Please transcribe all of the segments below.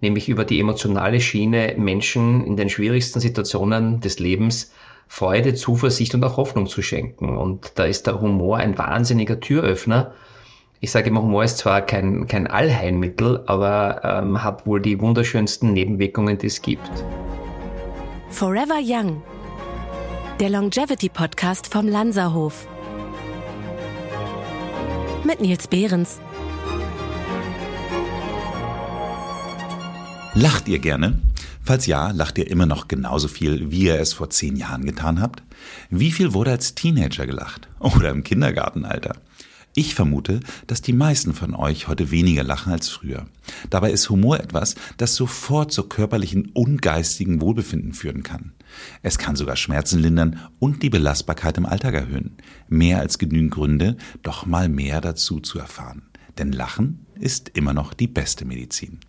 nämlich über die emotionale Schiene Menschen in den schwierigsten Situationen des Lebens Freude, Zuversicht und auch Hoffnung zu schenken. Und da ist der Humor ein wahnsinniger Türöffner. Ich sage immer, Humor ist zwar kein, kein Allheilmittel, aber ähm, hat wohl die wunderschönsten Nebenwirkungen, die es gibt. Forever Young, der Longevity Podcast vom Lanzerhof. Mit Nils Behrens. Lacht ihr gerne? Falls ja, lacht ihr immer noch genauso viel, wie ihr es vor zehn Jahren getan habt? Wie viel wurde als Teenager gelacht? Oder im Kindergartenalter? Ich vermute, dass die meisten von euch heute weniger lachen als früher. Dabei ist Humor etwas, das sofort zu körperlichen und geistigen Wohlbefinden führen kann. Es kann sogar Schmerzen lindern und die Belastbarkeit im Alltag erhöhen. Mehr als genügend Gründe, doch mal mehr dazu zu erfahren. Denn Lachen ist immer noch die beste Medizin.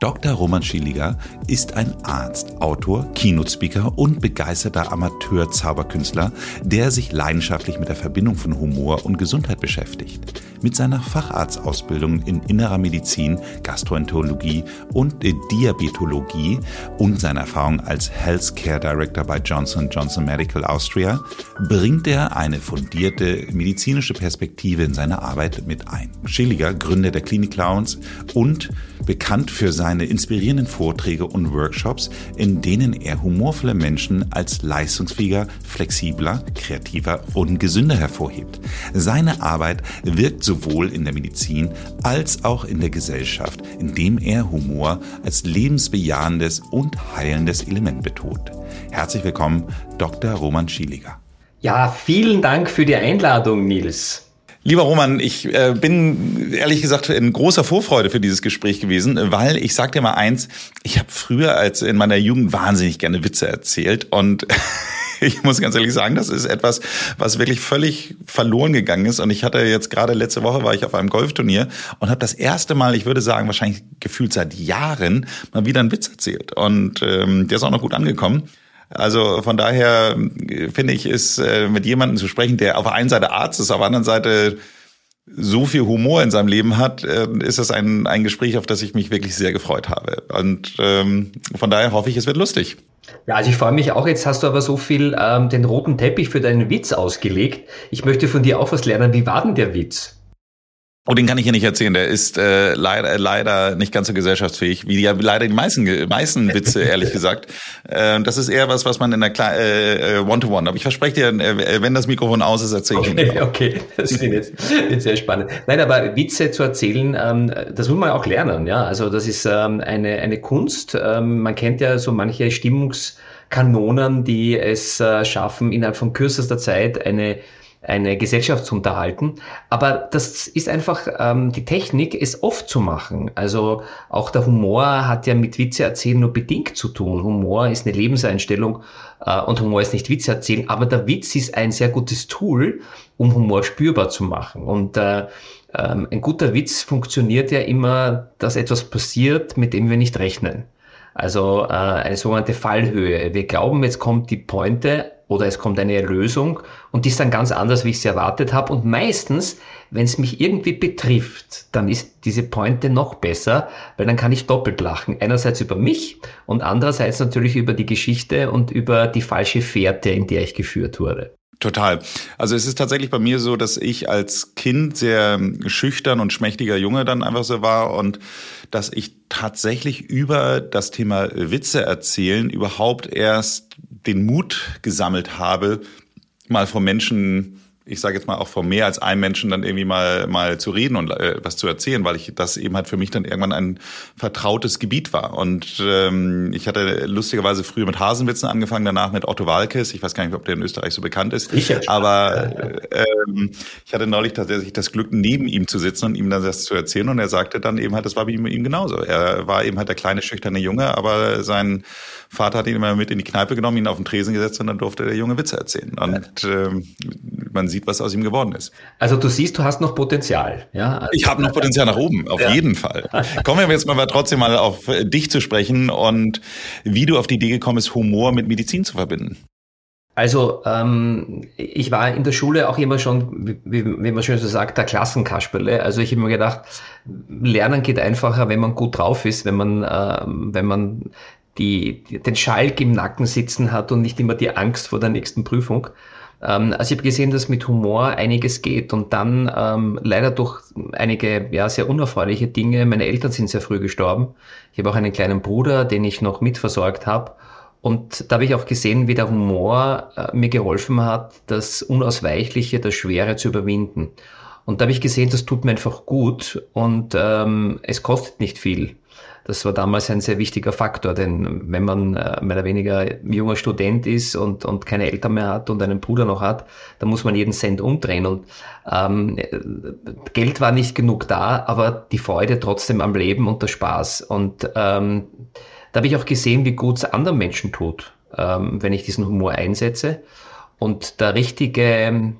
Dr. Roman Schilliger ist ein Arzt, Autor, Keynote-Speaker und begeisterter Amateur-Zauberkünstler, der sich leidenschaftlich mit der Verbindung von Humor und Gesundheit beschäftigt. Mit seiner Facharztausbildung in innerer Medizin, Gastroenterologie und Diabetologie und seiner Erfahrung als Healthcare Director bei Johnson Johnson Medical Austria bringt er eine fundierte medizinische Perspektive in seine Arbeit mit ein. Schilliger, Gründer der Klinik Clowns und bekannt für seine inspirierenden Vorträge und Workshops, in denen er humorvolle Menschen als leistungsfähiger, flexibler, kreativer und gesünder hervorhebt. Seine Arbeit wirkt sowohl in der Medizin als auch in der Gesellschaft, indem er Humor als lebensbejahendes und heilendes Element betont. Herzlich willkommen, Dr. Roman Schieliger. Ja, vielen Dank für die Einladung, Nils. Lieber Roman, ich äh, bin ehrlich gesagt in großer Vorfreude für dieses Gespräch gewesen, weil ich sag dir mal eins, ich habe früher als in meiner Jugend wahnsinnig gerne Witze erzählt und ich muss ganz ehrlich sagen, das ist etwas, was wirklich völlig verloren gegangen ist. Und ich hatte jetzt gerade letzte Woche war ich auf einem Golfturnier und habe das erste Mal, ich würde sagen, wahrscheinlich gefühlt seit Jahren mal wieder einen Witz erzählt. Und ähm, der ist auch noch gut angekommen. Also von daher äh, finde ich, ist äh, mit jemandem zu sprechen, der auf der einen Seite Arzt ist, auf der anderen Seite so viel Humor in seinem Leben hat, äh, ist das ein, ein Gespräch, auf das ich mich wirklich sehr gefreut habe. Und ähm, von daher hoffe ich, es wird lustig. Ja, also ich freue mich auch. Jetzt hast du aber so viel ähm, den roten Teppich für deinen Witz ausgelegt. Ich möchte von dir auch was lernen. Wie war denn der Witz? Oh, den kann ich hier nicht erzählen. Der ist äh, leider, leider nicht ganz so gesellschaftsfähig, wie ja leider die meisten, meisten Witze, ehrlich gesagt. Äh, das ist eher was, was man in der Kle äh, äh, One-to-One. Aber ich verspreche dir, äh, wenn das Mikrofon aus ist, erzähle ich okay, ihn. Okay, das ist jetzt, jetzt sehr spannend. Nein, aber Witze zu erzählen, ähm, das muss man auch lernen. Ja, also das ist ähm, eine eine Kunst. Ähm, man kennt ja so manche Stimmungskanonen, die es äh, schaffen, innerhalb von kürzester Zeit eine eine Gesellschaft zu unterhalten. Aber das ist einfach ähm, die Technik, es oft zu machen. Also auch der Humor hat ja mit Witze erzählen nur bedingt zu tun. Humor ist eine Lebenseinstellung äh, und Humor ist nicht Witze erzählen. Aber der Witz ist ein sehr gutes Tool, um Humor spürbar zu machen. Und äh, ähm, ein guter Witz funktioniert ja immer, dass etwas passiert, mit dem wir nicht rechnen. Also äh, eine sogenannte Fallhöhe. Wir glauben, jetzt kommt die Pointe, oder es kommt eine Lösung und die ist dann ganz anders, wie ich sie erwartet habe. Und meistens, wenn es mich irgendwie betrifft, dann ist diese Pointe noch besser, weil dann kann ich doppelt lachen. Einerseits über mich und andererseits natürlich über die Geschichte und über die falsche Fährte, in der ich geführt wurde. Total. Also es ist tatsächlich bei mir so, dass ich als Kind sehr schüchtern und schmächtiger Junge dann einfach so war und dass ich tatsächlich über das Thema Witze erzählen überhaupt erst den Mut gesammelt habe, mal vor Menschen ich sage jetzt mal auch vor mehr als einem Menschen dann irgendwie mal mal zu reden und äh, was zu erzählen, weil ich das eben halt für mich dann irgendwann ein vertrautes Gebiet war. Und ähm, ich hatte lustigerweise früher mit Hasenwitzen angefangen, danach mit Otto Walkes. Ich weiß gar nicht, ob der in Österreich so bekannt ist. Ich aber äh, ähm, ich hatte neulich tatsächlich das Glück, neben ihm zu sitzen und ihm dann das zu erzählen. Und er sagte dann eben halt, das war bei ihm, ihm genauso. Er war eben halt der kleine schüchterne Junge, aber sein Vater hat ihn immer mit in die Kneipe genommen, ihn auf den Tresen gesetzt und dann durfte der Junge Witze erzählen. Und ähm, man sieht, was aus ihm geworden ist. Also du siehst, du hast noch Potenzial. Ja? Also ich habe noch Potenzial nach oben, auf ja. jeden Fall. Kommen wir jetzt mal trotzdem mal auf dich zu sprechen und wie du auf die Idee gekommen bist, Humor mit Medizin zu verbinden. Also ähm, ich war in der Schule auch immer schon, wie, wie man schön so sagt, der Klassenkasperle. Also ich habe mir gedacht, Lernen geht einfacher, wenn man gut drauf ist, wenn man, äh, wenn man die, den Schalk im Nacken sitzen hat und nicht immer die Angst vor der nächsten Prüfung. Ähm, also ich habe gesehen, dass mit Humor einiges geht und dann ähm, leider durch einige ja, sehr unerfreuliche Dinge, meine Eltern sind sehr früh gestorben. Ich habe auch einen kleinen Bruder, den ich noch mitversorgt habe. Und da habe ich auch gesehen, wie der Humor äh, mir geholfen hat, das Unausweichliche, das Schwere zu überwinden. Und da habe ich gesehen, das tut mir einfach gut und ähm, es kostet nicht viel. Das war damals ein sehr wichtiger Faktor, denn wenn man äh, mehr oder weniger junger Student ist und, und keine Eltern mehr hat und einen Bruder noch hat, dann muss man jeden Cent umdrehen. Und ähm, Geld war nicht genug da, aber die Freude trotzdem am Leben und der Spaß. Und ähm, da habe ich auch gesehen, wie gut es anderen Menschen tut, ähm, wenn ich diesen Humor einsetze. Und der richtige, ähm,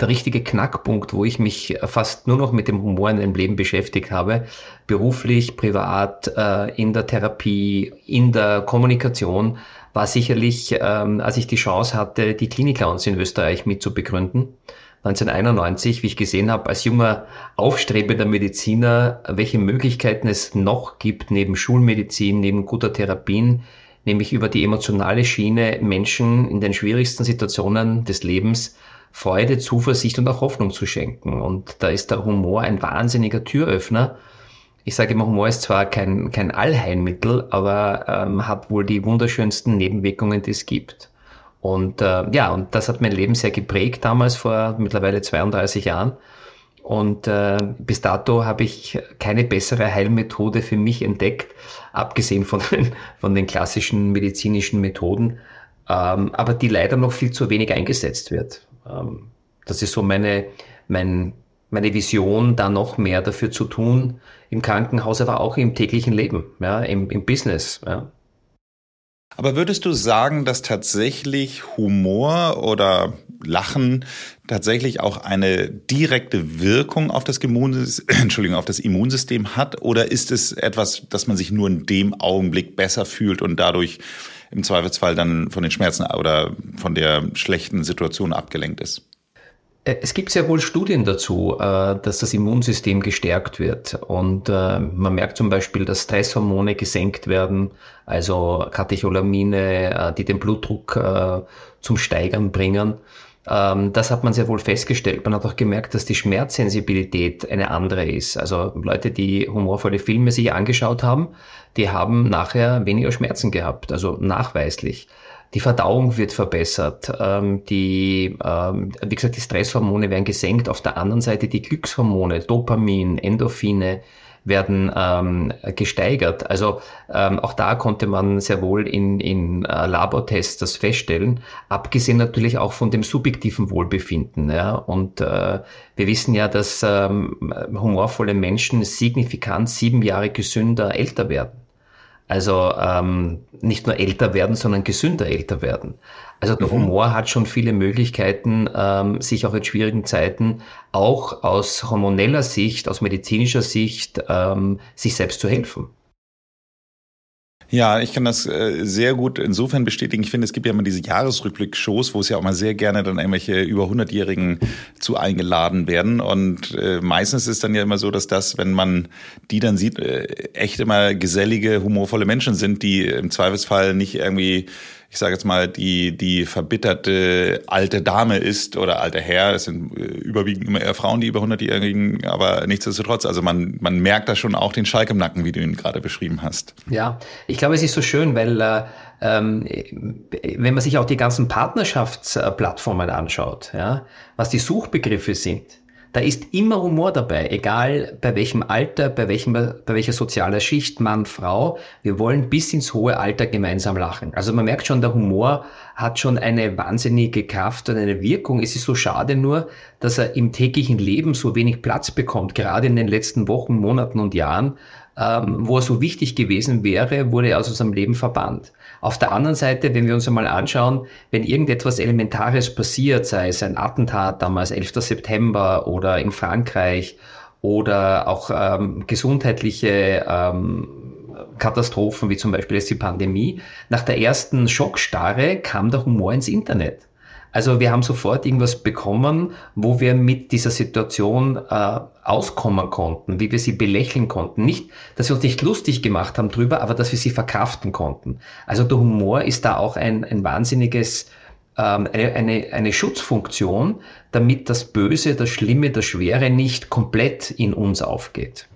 der richtige Knackpunkt, wo ich mich fast nur noch mit dem Humor in meinem Leben beschäftigt habe, beruflich, privat, äh, in der Therapie, in der Kommunikation, war sicherlich, ähm, als ich die Chance hatte, die Clinic in Österreich mit zu begründen. 1991, wie ich gesehen habe, als junger aufstrebender Mediziner, welche Möglichkeiten es noch gibt neben Schulmedizin, neben guter Therapien, nämlich über die emotionale Schiene Menschen in den schwierigsten Situationen des Lebens Freude, Zuversicht und auch Hoffnung zu schenken. Und da ist der Humor ein wahnsinniger Türöffner. Ich sage immer, Humor ist zwar kein, kein Allheilmittel, aber ähm, hat wohl die wunderschönsten Nebenwirkungen, die es gibt. Und äh, ja, und das hat mein Leben sehr geprägt damals vor mittlerweile 32 Jahren. Und äh, bis dato habe ich keine bessere Heilmethode für mich entdeckt, abgesehen von den, von den klassischen medizinischen Methoden, ähm, aber die leider noch viel zu wenig eingesetzt wird. Ähm, das ist so meine, mein, meine Vision, da noch mehr dafür zu tun, im Krankenhaus, aber auch im täglichen Leben, ja, im, im Business. Ja. Aber würdest du sagen, dass tatsächlich Humor oder Lachen tatsächlich auch eine direkte Wirkung auf das, Immunsystem, auf das Immunsystem hat? Oder ist es etwas, dass man sich nur in dem Augenblick besser fühlt und dadurch im Zweifelsfall dann von den Schmerzen oder von der schlechten Situation abgelenkt ist? Äh, es gibt sehr wohl Studien dazu, äh, dass das Immunsystem gestärkt wird. Und äh, man merkt zum Beispiel, dass Stresshormone gesenkt werden, also Katecholamine, die den Blutdruck zum Steigern bringen. Ähm, das hat man sehr wohl festgestellt. Man hat auch gemerkt, dass die Schmerzsensibilität eine andere ist. Also Leute, die humorvolle Filme sich angeschaut haben, die haben nachher weniger Schmerzen gehabt, also nachweislich. Die Verdauung wird verbessert. Ähm, die, ähm, wie gesagt, die Stresshormone werden gesenkt. Auf der anderen Seite die Glückshormone, Dopamin, Endorphine werden ähm, gesteigert. Also ähm, auch da konnte man sehr wohl in, in äh, Labortests das feststellen, abgesehen natürlich auch von dem subjektiven Wohlbefinden. Ja? Und äh, wir wissen ja, dass ähm, humorvolle Menschen signifikant sieben Jahre gesünder älter werden. Also ähm, nicht nur älter werden, sondern gesünder älter werden. Also der mhm. Humor hat schon viele Möglichkeiten, ähm, sich auch in schwierigen Zeiten auch aus hormoneller Sicht, aus medizinischer Sicht, ähm, sich selbst zu helfen. Ja, ich kann das äh, sehr gut insofern bestätigen. Ich finde, es gibt ja immer diese Jahresrückblick-Shows, wo es ja auch mal sehr gerne dann irgendwelche über 100-Jährigen zu eingeladen werden. Und äh, meistens ist dann ja immer so, dass das, wenn man die dann sieht, äh, echt immer gesellige, humorvolle Menschen sind, die im Zweifelsfall nicht irgendwie ich sage jetzt mal, die, die verbitterte alte Dame ist oder alte Herr, es sind äh, überwiegend immer eher Frauen, die über 100-Jährigen, aber nichtsdestotrotz, also man, man merkt da schon auch den Schalk im Nacken, wie du ihn gerade beschrieben hast. Ja, ich glaube, es ist so schön, weil äh, ähm, wenn man sich auch die ganzen Partnerschaftsplattformen anschaut, ja, was die Suchbegriffe sind, da ist immer Humor dabei, egal bei welchem Alter, bei, welchem, bei welcher sozialer Schicht, Mann, Frau. Wir wollen bis ins hohe Alter gemeinsam lachen. Also man merkt schon, der Humor hat schon eine wahnsinnige Kraft und eine Wirkung. Es ist so schade nur, dass er im täglichen Leben so wenig Platz bekommt, gerade in den letzten Wochen, Monaten und Jahren, ähm, wo er so wichtig gewesen wäre, wurde er aus unserem Leben verbannt. Auf der anderen Seite, wenn wir uns einmal anschauen, wenn irgendetwas Elementares passiert, sei es ein Attentat damals 11. September oder in Frankreich oder auch ähm, gesundheitliche ähm, Katastrophen wie zum Beispiel jetzt die Pandemie. Nach der ersten Schockstarre kam der Humor ins Internet. Also wir haben sofort irgendwas bekommen, wo wir mit dieser Situation äh, auskommen konnten, wie wir sie belächeln konnten. Nicht, dass wir uns nicht lustig gemacht haben drüber, aber dass wir sie verkraften konnten. Also der Humor ist da auch ein, ein wahnsinniges ähm, eine, eine, eine Schutzfunktion, damit das Böse, das Schlimme, das Schwere nicht komplett in uns aufgeht.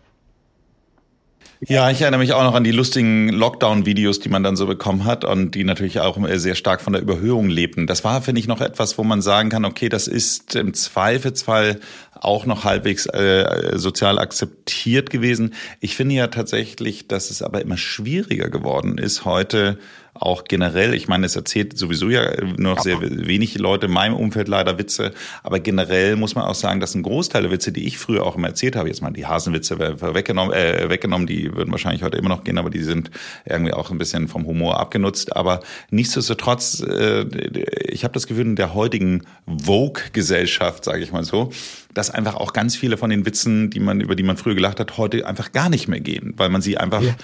Ja, ich erinnere mich auch noch an die lustigen Lockdown-Videos, die man dann so bekommen hat und die natürlich auch sehr stark von der Überhöhung lebten. Das war, finde ich, noch etwas, wo man sagen kann, okay, das ist im Zweifelsfall auch noch halbwegs äh, sozial akzeptiert gewesen. Ich finde ja tatsächlich, dass es aber immer schwieriger geworden ist, heute auch generell, ich meine, es erzählt sowieso ja nur noch sehr wenig Leute in meinem Umfeld leider Witze, aber generell muss man auch sagen, dass ein Großteil der Witze, die ich früher auch immer erzählt habe, jetzt mal die Hasenwitze weggenommen, äh, weggenommen, die würden wahrscheinlich heute immer noch gehen, aber die sind irgendwie auch ein bisschen vom Humor abgenutzt. Aber nichtsdestotrotz, äh, ich habe das Gefühl, in der heutigen Vogue-Gesellschaft, sage ich mal so, dass einfach auch ganz viele von den Witzen, die man, über die man früher gelacht hat, heute einfach gar nicht mehr gehen, weil man sie einfach ja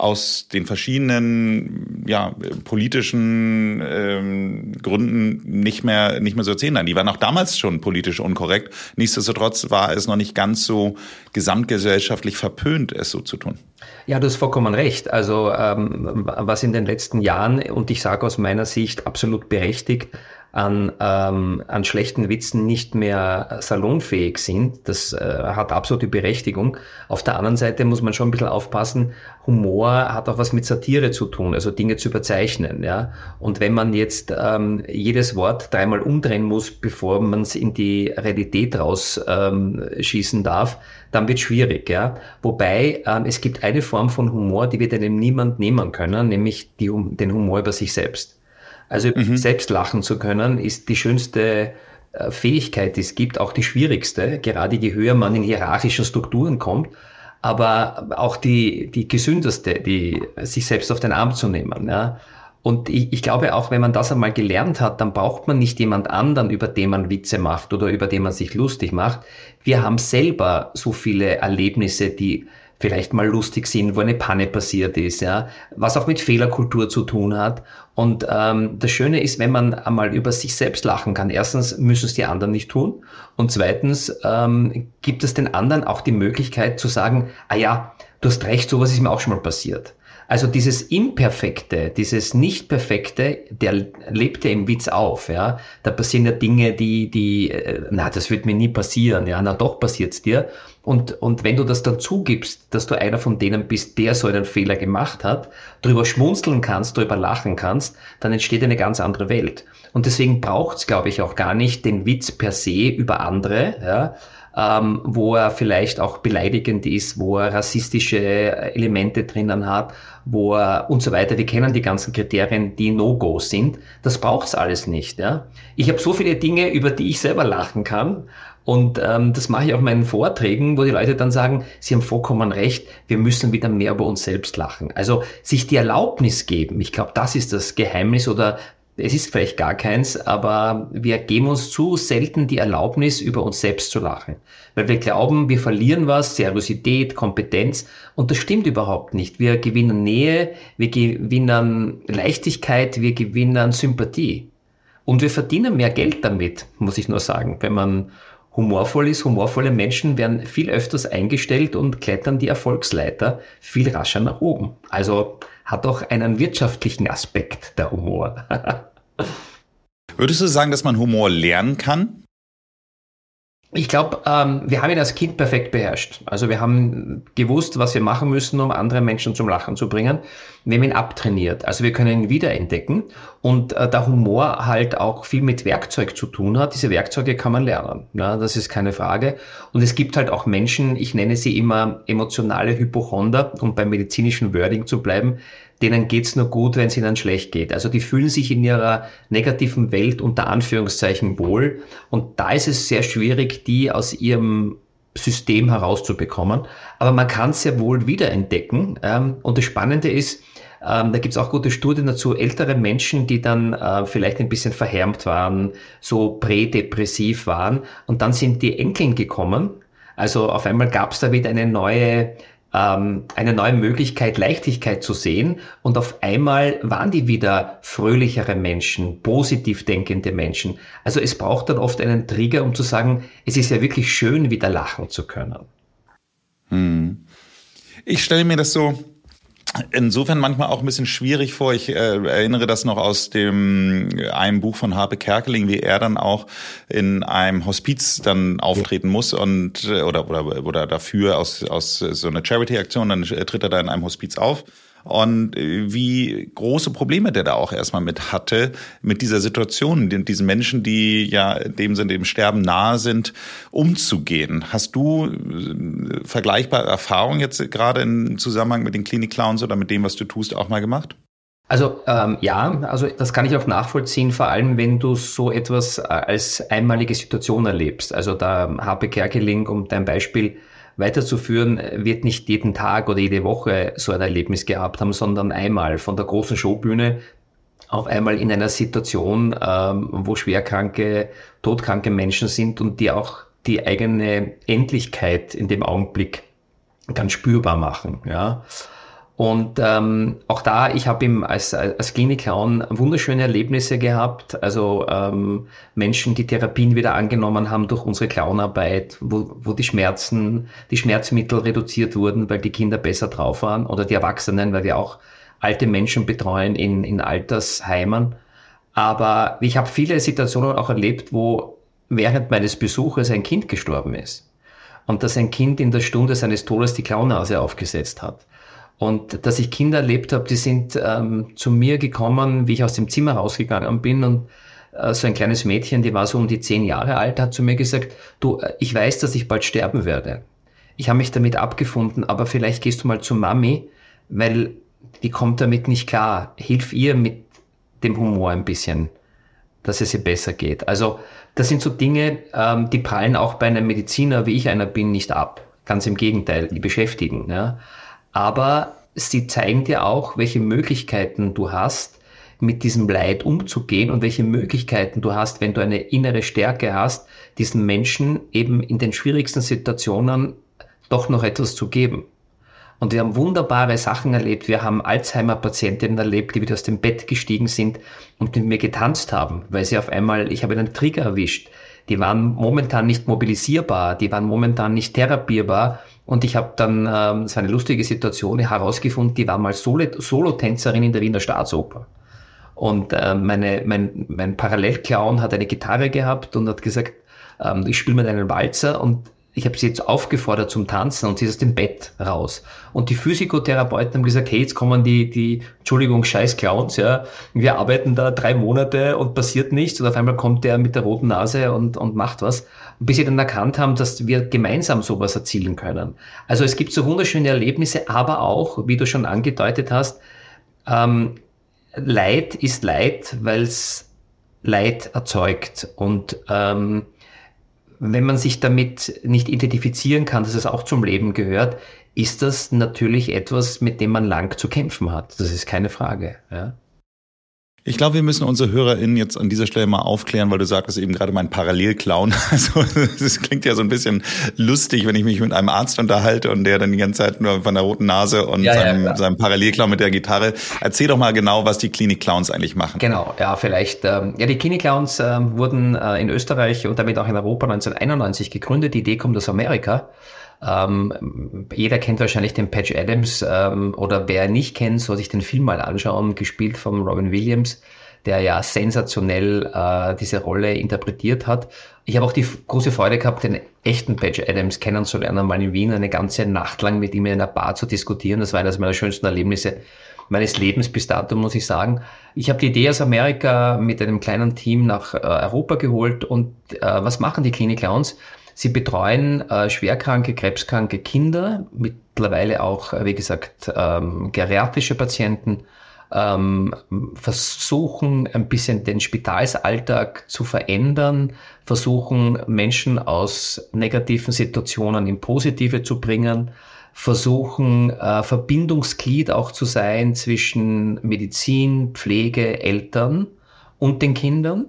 aus den verschiedenen ja, politischen ähm, Gründen nicht mehr, nicht mehr so erzählen. Die waren auch damals schon politisch unkorrekt. Nichtsdestotrotz war es noch nicht ganz so gesamtgesellschaftlich verpönt, es so zu tun. Ja, du hast vollkommen recht. Also ähm, was in den letzten Jahren, und ich sage aus meiner Sicht absolut berechtigt, an, ähm, an schlechten Witzen nicht mehr salonfähig sind. Das äh, hat absolute Berechtigung. Auf der anderen Seite muss man schon ein bisschen aufpassen. Humor hat auch was mit Satire zu tun, also Dinge zu überzeichnen. Ja? Und wenn man jetzt ähm, jedes Wort dreimal umdrehen muss, bevor man es in die Realität rausschießen ähm, darf, dann wird schwierig. Ja? Wobei ähm, es gibt eine Form von Humor, die wir dem niemand nehmen können, nämlich die, den Humor über sich selbst. Also mhm. selbst lachen zu können, ist die schönste äh, Fähigkeit, die es gibt, auch die schwierigste, gerade je höher man in hierarchischen Strukturen kommt, aber auch die, die gesündeste, die sich selbst auf den Arm zu nehmen. Ja. Und ich, ich glaube auch, wenn man das einmal gelernt hat, dann braucht man nicht jemand anderen, über den man Witze macht oder über den man sich lustig macht. Wir haben selber so viele Erlebnisse, die vielleicht mal lustig sind, wo eine Panne passiert ist, ja, was auch mit Fehlerkultur zu tun hat. Und ähm, das Schöne ist, wenn man einmal über sich selbst lachen kann. Erstens müssen es die anderen nicht tun. Und zweitens ähm, gibt es den anderen auch die Möglichkeit zu sagen, ah ja, du hast recht, sowas ist mir auch schon mal passiert. Also dieses Imperfekte, dieses Nicht-Perfekte, der lebt ja im Witz auf, ja. Da passieren ja Dinge, die, die, äh, na, das wird mir nie passieren, ja, na doch passiert's dir. Und, und wenn du das dann zugibst, dass du einer von denen bist, der so einen Fehler gemacht hat, drüber schmunzeln kannst, drüber lachen kannst, dann entsteht eine ganz andere Welt. Und deswegen braucht's, glaube ich, auch gar nicht den Witz per se über andere, ja, ähm, wo er vielleicht auch beleidigend ist, wo er rassistische Elemente drinnen hat, wo er und so weiter. Wir kennen die ganzen Kriterien, die No-Go sind. Das braucht's alles nicht. Ja? Ich habe so viele Dinge, über die ich selber lachen kann. Und ähm, das mache ich auch in meinen Vorträgen, wo die Leute dann sagen, sie haben vollkommen recht, wir müssen wieder mehr über uns selbst lachen. Also sich die Erlaubnis geben, ich glaube, das ist das Geheimnis oder es ist vielleicht gar keins, aber wir geben uns zu selten die Erlaubnis, über uns selbst zu lachen. Weil wir glauben, wir verlieren was, Seriosität, Kompetenz, und das stimmt überhaupt nicht. Wir gewinnen Nähe, wir gewinnen Leichtigkeit, wir gewinnen Sympathie. Und wir verdienen mehr Geld damit, muss ich nur sagen. Wenn man humorvoll ist, humorvolle Menschen werden viel öfters eingestellt und klettern die Erfolgsleiter viel rascher nach oben. Also hat auch einen wirtschaftlichen Aspekt der Humor. Würdest du sagen, dass man Humor lernen kann? Ich glaube, ähm, wir haben ihn als Kind perfekt beherrscht. Also wir haben gewusst, was wir machen müssen, um andere Menschen zum Lachen zu bringen. Wir haben ihn abtrainiert. Also wir können ihn wiederentdecken. Und äh, der Humor halt auch viel mit Werkzeug zu tun hat. Diese Werkzeuge kann man lernen. Ja, das ist keine Frage. Und es gibt halt auch Menschen, ich nenne sie immer emotionale Hypochonder, um beim medizinischen Wording zu bleiben, denen geht's nur gut, wenn es ihnen schlecht geht. Also die fühlen sich in ihrer negativen Welt unter Anführungszeichen wohl. Und da ist es sehr schwierig, die aus ihrem System herauszubekommen. Aber man kann es ja wohl wiederentdecken. Ähm, und das Spannende ist, ähm, da gibt's auch gute Studien dazu, ältere Menschen, die dann äh, vielleicht ein bisschen verhärmt waren, so prädepressiv waren. Und dann sind die Enkeln gekommen. Also auf einmal gab's da wieder eine neue ähm, eine neue Möglichkeit, Leichtigkeit zu sehen. Und auf einmal waren die wieder fröhlichere Menschen, positiv denkende Menschen. Also es braucht dann oft einen Trigger, um zu sagen, es ist ja wirklich schön, wieder lachen zu können. Hm. Ich stelle mir das so insofern manchmal auch ein bisschen schwierig vor. Ich äh, erinnere das noch aus dem einem Buch von Harpe Kerkeling, wie er dann auch in einem Hospiz dann auftreten muss und äh, oder oder oder dafür aus aus so einer Charity-Aktion dann tritt er da in einem Hospiz auf und äh, wie große Probleme der da auch erstmal mit hatte, mit dieser Situation, diesen Menschen, die ja dem sind, dem Sterben nahe sind, umzugehen. Hast du äh, vergleichbare Erfahrungen jetzt gerade im Zusammenhang mit den Klinik-Clowns oder mit dem, was du tust, auch mal gemacht? Also ähm, ja, also das kann ich auch nachvollziehen, vor allem wenn du so etwas äh, als einmalige Situation erlebst. Also da habe Kerkeling, um dein Beispiel weiterzuführen, wird nicht jeden Tag oder jede Woche so ein Erlebnis gehabt haben, sondern einmal von der großen Showbühne auf einmal in einer Situation, ähm, wo schwerkranke, todkranke Menschen sind und die auch die eigene Endlichkeit in dem Augenblick ganz spürbar machen. Ja. Und ähm, auch da, ich habe ihm als, als Klinik-Clown wunderschöne Erlebnisse gehabt. Also ähm, Menschen, die Therapien wieder angenommen haben durch unsere Clownarbeit, wo, wo die Schmerzen, die Schmerzmittel reduziert wurden, weil die Kinder besser drauf waren oder die Erwachsenen, weil wir auch alte Menschen betreuen in, in Altersheimen. Aber ich habe viele Situationen auch erlebt, wo während meines Besuches ein Kind gestorben ist. Und dass ein Kind in der Stunde seines Todes die Klaunase aufgesetzt hat. Und dass ich Kinder erlebt habe, die sind ähm, zu mir gekommen, wie ich aus dem Zimmer rausgegangen bin und äh, so ein kleines Mädchen, die war so um die zehn Jahre alt, hat zu mir gesagt, du, äh, ich weiß, dass ich bald sterben werde. Ich habe mich damit abgefunden, aber vielleicht gehst du mal zu Mami, weil die kommt damit nicht klar. Hilf ihr mit dem Humor ein bisschen, dass es ihr besser geht. Also das sind so Dinge, ähm, die prallen auch bei einem Mediziner, wie ich einer bin, nicht ab. Ganz im Gegenteil, die beschäftigen. Ja aber sie zeigen dir auch, welche Möglichkeiten du hast, mit diesem Leid umzugehen und welche Möglichkeiten du hast, wenn du eine innere Stärke hast, diesen Menschen eben in den schwierigsten Situationen doch noch etwas zu geben. Und wir haben wunderbare Sachen erlebt. Wir haben Alzheimer-Patientinnen erlebt, die wieder aus dem Bett gestiegen sind und mit mir getanzt haben, weil sie auf einmal, ich habe einen Trigger erwischt. Die waren momentan nicht mobilisierbar, die waren momentan nicht therapierbar und ich habe dann ähm, so eine lustige Situation herausgefunden, die war mal Solo-Tänzerin in der Wiener Staatsoper. Und äh, meine, mein, mein Parallelclown hat eine Gitarre gehabt und hat gesagt, ähm, ich spiele mit einem Walzer und ich habe sie jetzt aufgefordert zum Tanzen und sie ist aus dem Bett raus. Und die Physikotherapeuten haben gesagt, hey, jetzt kommen die, die, Entschuldigung, scheiß Clowns, ja. Wir arbeiten da drei Monate und passiert nichts und auf einmal kommt der mit der roten Nase und, und macht was. Bis sie dann erkannt haben, dass wir gemeinsam sowas erzielen können. Also es gibt so wunderschöne Erlebnisse, aber auch, wie du schon angedeutet hast, ähm, Leid ist Leid, weil es Leid erzeugt. Und ähm, wenn man sich damit nicht identifizieren kann, dass es auch zum Leben gehört, ist das natürlich etwas, mit dem man lang zu kämpfen hat. Das ist keine Frage. Ja. Ich glaube, wir müssen unsere HörerInnen jetzt an dieser Stelle mal aufklären, weil du sagtest eben gerade mein Parallelclown. Also das klingt ja so ein bisschen lustig, wenn ich mich mit einem Arzt unterhalte und der dann die ganze Zeit nur von der roten Nase und ja, seinem, ja, seinem Parallelclown mit der Gitarre. Erzähl doch mal genau, was die Klinik-Clowns eigentlich machen. Genau, ja, vielleicht. Ähm, ja, die Klinik-Clowns äh, wurden äh, in Österreich und damit auch in Europa 1991 gegründet. Die Idee kommt aus Amerika. Ähm, jeder kennt wahrscheinlich den Patch Adams ähm, oder wer nicht kennt, soll sich den Film mal anschauen, gespielt von Robin Williams, der ja sensationell äh, diese Rolle interpretiert hat. Ich habe auch die große Freude gehabt, den echten Patch Adams kennenzulernen, mal in Wien eine ganze Nacht lang mit ihm in einer Bar zu diskutieren. Das war eines meiner schönsten Erlebnisse meines Lebens bis dato, muss ich sagen. Ich habe die Idee aus Amerika mit einem kleinen Team nach äh, Europa geholt und äh, was machen die Clinic Clowns? Sie betreuen äh, schwerkranke, krebskranke Kinder, mittlerweile auch, äh, wie gesagt, ähm, geriatrische Patienten, ähm, versuchen ein bisschen den Spitalsalltag zu verändern, versuchen Menschen aus negativen Situationen in positive zu bringen, versuchen äh, Verbindungsglied auch zu sein zwischen Medizin, Pflege, Eltern und den Kindern.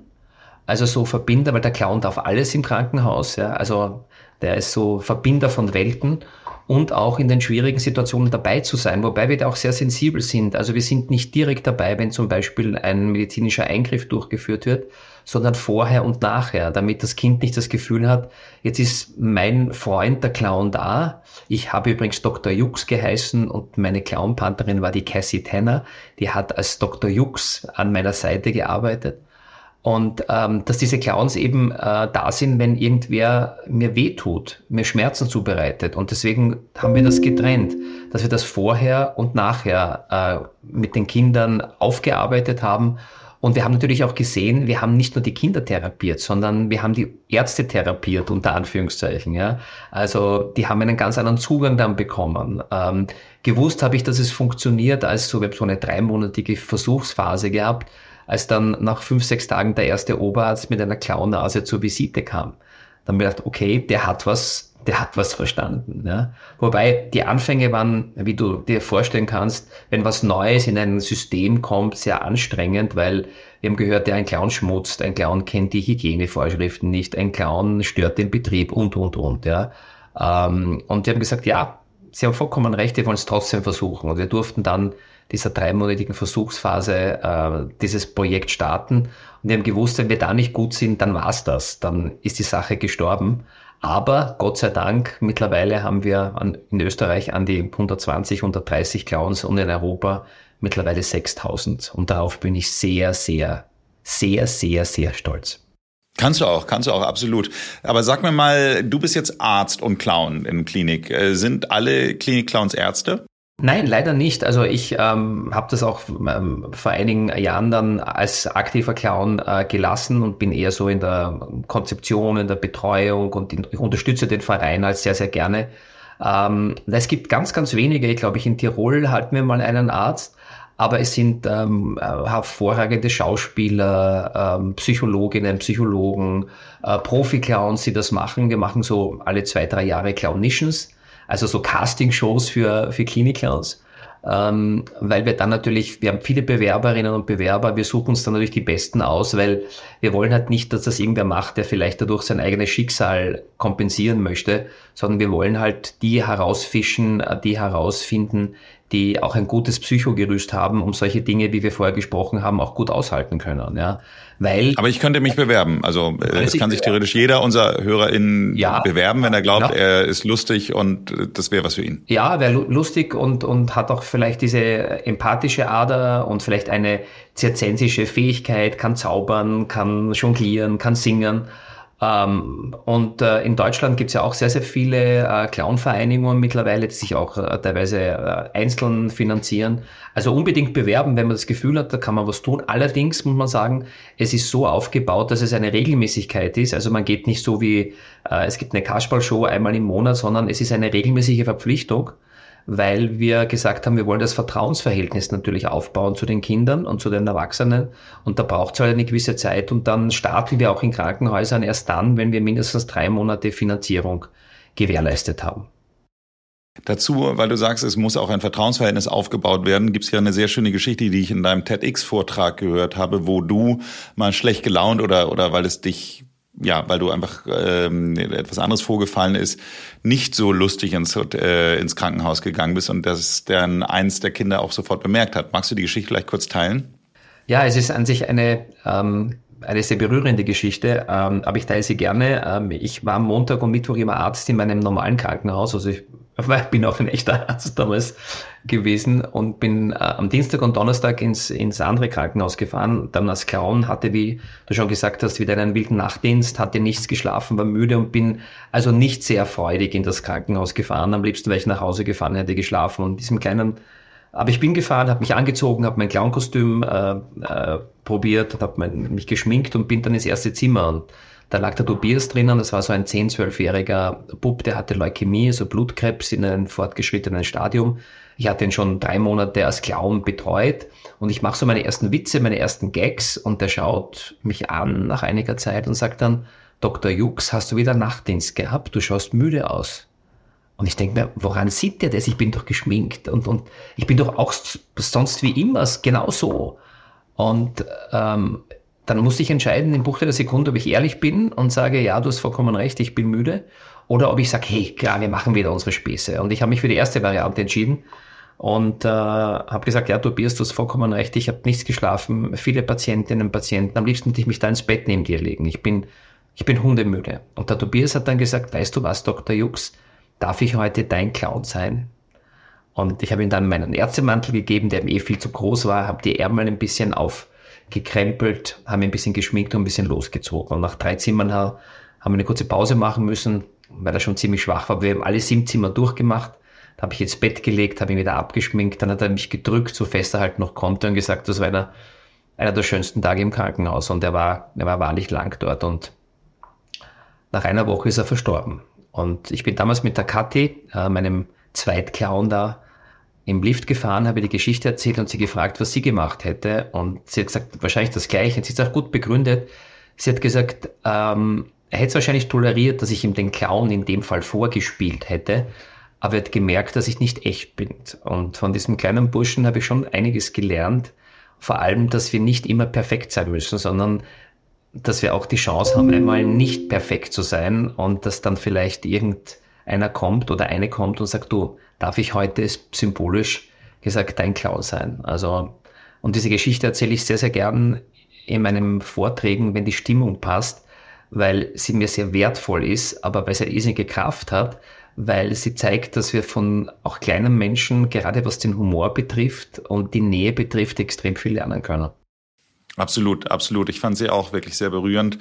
Also so Verbinder, weil der Clown darf alles im Krankenhaus, ja. Also der ist so Verbinder von Welten. und auch in den schwierigen Situationen dabei zu sein, wobei wir da auch sehr sensibel sind. Also wir sind nicht direkt dabei, wenn zum Beispiel ein medizinischer Eingriff durchgeführt wird, sondern vorher und nachher, damit das Kind nicht das Gefühl hat, jetzt ist mein Freund der Clown da. Ich habe übrigens Dr. Jux geheißen und meine Clownpantherin war die Cassie Tanner. Die hat als Dr. Jux an meiner Seite gearbeitet. Und ähm, dass diese Clowns eben äh, da sind, wenn irgendwer mir wehtut, mir Schmerzen zubereitet. Und deswegen haben wir das getrennt, dass wir das vorher und nachher äh, mit den Kindern aufgearbeitet haben. Und wir haben natürlich auch gesehen, wir haben nicht nur die Kinder therapiert, sondern wir haben die Ärzte therapiert, unter Anführungszeichen. Ja? Also die haben einen ganz anderen Zugang dann bekommen. Ähm, gewusst habe ich, dass es funktioniert, als so, wir haben so eine dreimonatige Versuchsphase gehabt als dann nach fünf, sechs Tagen der erste Oberarzt mit einer Klaunase zur Visite kam. Dann habe ich gedacht, okay, der hat was, der hat was verstanden. Ja. Wobei die Anfänge waren, wie du dir vorstellen kannst, wenn was Neues in ein System kommt, sehr anstrengend, weil wir haben gehört, der ein Clown schmutzt, ein Clown kennt die Hygienevorschriften nicht, ein Clown stört den Betrieb und, und, und. Ja. Ähm, und die haben gesagt, ja, sie haben vollkommen recht, wir wollen es trotzdem versuchen. Und wir durften dann dieser dreimonatigen Versuchsphase äh, dieses Projekt starten. Und wir haben gewusst, wenn wir da nicht gut sind, dann war's das. Dann ist die Sache gestorben. Aber Gott sei Dank, mittlerweile haben wir an, in Österreich an die 120, 130 Clowns und in Europa mittlerweile 6000. Und darauf bin ich sehr, sehr, sehr, sehr, sehr stolz. Kannst du auch, kannst du auch, absolut. Aber sag mir mal, du bist jetzt Arzt und Clown in Klinik. Äh, sind alle Klinik-Clowns Ärzte? Nein, leider nicht. Also ich ähm, habe das auch ähm, vor einigen Jahren dann als aktiver Clown äh, gelassen und bin eher so in der Konzeption, in der Betreuung und in, ich unterstütze den Verein als sehr, sehr gerne. Ähm, es gibt ganz, ganz wenige, ich glaube ich, in Tirol halten wir mal einen Arzt, aber es sind ähm, äh, hervorragende Schauspieler, ähm, Psychologinnen, Psychologen, äh, Profi-Clowns, die das machen. Wir machen so alle zwei, drei Jahre Clownitions also so Casting-Shows für, für Klinik-Clowns. Ähm, weil wir dann natürlich, wir haben viele Bewerberinnen und Bewerber, wir suchen uns dann natürlich die Besten aus, weil wir wollen halt nicht, dass das irgendwer macht, der vielleicht dadurch sein eigenes Schicksal kompensieren möchte, sondern wir wollen halt die herausfischen, die herausfinden, die auch ein gutes Psychogerüst haben, um solche Dinge, wie wir vorher gesprochen haben, auch gut aushalten können. Ja. Weil, Aber ich könnte mich bewerben. Also äh, es kann sich theoretisch jeder unserer HörerInnen ja, bewerben, wenn er glaubt, ja. er ist lustig und das wäre was für ihn. Ja, wäre lustig und, und hat auch vielleicht diese empathische Ader und vielleicht eine zirzensische Fähigkeit, kann zaubern, kann jonglieren, kann singen. Ähm, und äh, in Deutschland gibt es ja auch sehr, sehr viele äh, Clown-Vereinigungen mittlerweile, die sich auch äh, teilweise äh, einzeln finanzieren. Also unbedingt bewerben, wenn man das Gefühl hat, da kann man was tun. Allerdings muss man sagen, es ist so aufgebaut, dass es eine Regelmäßigkeit ist. Also man geht nicht so wie, äh, es gibt eine Kasperl-Show einmal im Monat, sondern es ist eine regelmäßige Verpflichtung weil wir gesagt haben, wir wollen das Vertrauensverhältnis natürlich aufbauen zu den Kindern und zu den Erwachsenen. Und da braucht es halt eine gewisse Zeit und dann starten wir auch in Krankenhäusern erst dann, wenn wir mindestens drei Monate Finanzierung gewährleistet haben. Dazu, weil du sagst, es muss auch ein Vertrauensverhältnis aufgebaut werden, gibt es ja eine sehr schöne Geschichte, die ich in deinem TEDx-Vortrag gehört habe, wo du mal schlecht gelaunt oder, oder weil es dich ja, weil du einfach ähm, etwas anderes vorgefallen ist, nicht so lustig ins, äh, ins Krankenhaus gegangen bist und das dann eins der Kinder auch sofort bemerkt hat. Magst du die Geschichte vielleicht kurz teilen? Ja, es ist an sich eine, ähm, eine sehr berührende Geschichte, ähm, aber ich teile sie gerne. Ähm, ich war Montag und Mittwoch immer Arzt in meinem normalen Krankenhaus, also ich weil ich bin auch ein echter Arzt damals gewesen und bin äh, am Dienstag und Donnerstag ins, ins andere Krankenhaus gefahren. Dann als Clown hatte, wie du schon gesagt hast, wieder einen wilden Nachtdienst, hatte nichts geschlafen, war müde und bin also nicht sehr freudig in das Krankenhaus gefahren. Am liebsten wäre ich nach Hause gefahren, hätte geschlafen und diesem kleinen aber ich bin gefahren, habe mich angezogen, habe mein Clownkostüm äh, äh, probiert, habe mich geschminkt und bin dann ins erste Zimmer. Und da lag der Tobias drinnen, das war so ein 10-, 12-jähriger Bub, der hatte Leukämie, also Blutkrebs in einem fortgeschrittenen Stadium. Ich hatte ihn schon drei Monate als Clown betreut und ich mache so meine ersten Witze, meine ersten Gags und der schaut mich an nach einiger Zeit und sagt dann, Dr. Jux, hast du wieder Nachtdienst gehabt? Du schaust müde aus. Und ich denke mir, woran sieht der das? Ich bin doch geschminkt und, und ich bin doch auch sonst wie immer genauso. Und ähm, dann muss ich entscheiden im Buch der Sekunde, ob ich ehrlich bin und sage, ja, du hast vollkommen recht, ich bin müde. oder ob ich sage, hey, klar, wir machen wieder unsere Späße. Und ich habe mich für die erste Variante entschieden und äh, habe gesagt, ja, Tobias, du hast vollkommen recht, ich habe nichts geschlafen, viele Patientinnen und Patienten, am liebsten würde ich mich da ins Bett neben dir legen. Ich bin, ich bin hundemüde. Und der Tobias hat dann gesagt, weißt du was, Dr. Jux, darf ich heute dein Clown sein? Und ich habe ihm dann meinen Ärztemantel gegeben, der mir eh viel zu groß war, habe die Ärmel ein bisschen aufgekrempelt, habe ihn ein bisschen geschminkt und ein bisschen losgezogen. Und nach drei Zimmern haben wir eine kurze Pause machen müssen, weil er schon ziemlich schwach war. Wir haben alle sieben Zimmer durchgemacht. Da habe ich ins Bett gelegt, habe ihn wieder abgeschminkt, dann hat er mich gedrückt, so fest er halt noch konnte und gesagt, das war einer, einer der schönsten Tage im Krankenhaus und er war, er war wahrlich lang dort und nach einer Woche ist er verstorben. Und ich bin damals mit der Kathi, äh, meinem Zweitclown da, im Lift gefahren, habe die Geschichte erzählt und sie gefragt, was sie gemacht hätte. Und sie hat gesagt, wahrscheinlich das Gleiche. Und sie ist auch gut begründet. Sie hat gesagt, ähm, er hätte es wahrscheinlich toleriert, dass ich ihm den Clown in dem Fall vorgespielt hätte, aber er hat gemerkt, dass ich nicht echt bin. Und von diesem kleinen Burschen habe ich schon einiges gelernt. Vor allem, dass wir nicht immer perfekt sein müssen, sondern dass wir auch die Chance haben, einmal nicht perfekt zu sein und dass dann vielleicht irgendeiner kommt oder eine kommt und sagt, du, darf ich heute symbolisch gesagt dein Clown sein? Also, und diese Geschichte erzähle ich sehr, sehr gern in meinen Vorträgen, wenn die Stimmung passt, weil sie mir sehr wertvoll ist, aber weil sie eine irrsinnige Kraft hat, weil sie zeigt, dass wir von auch kleinen Menschen, gerade was den Humor betrifft und die Nähe betrifft, extrem viel lernen können. Absolut, absolut. Ich fand sie auch wirklich sehr berührend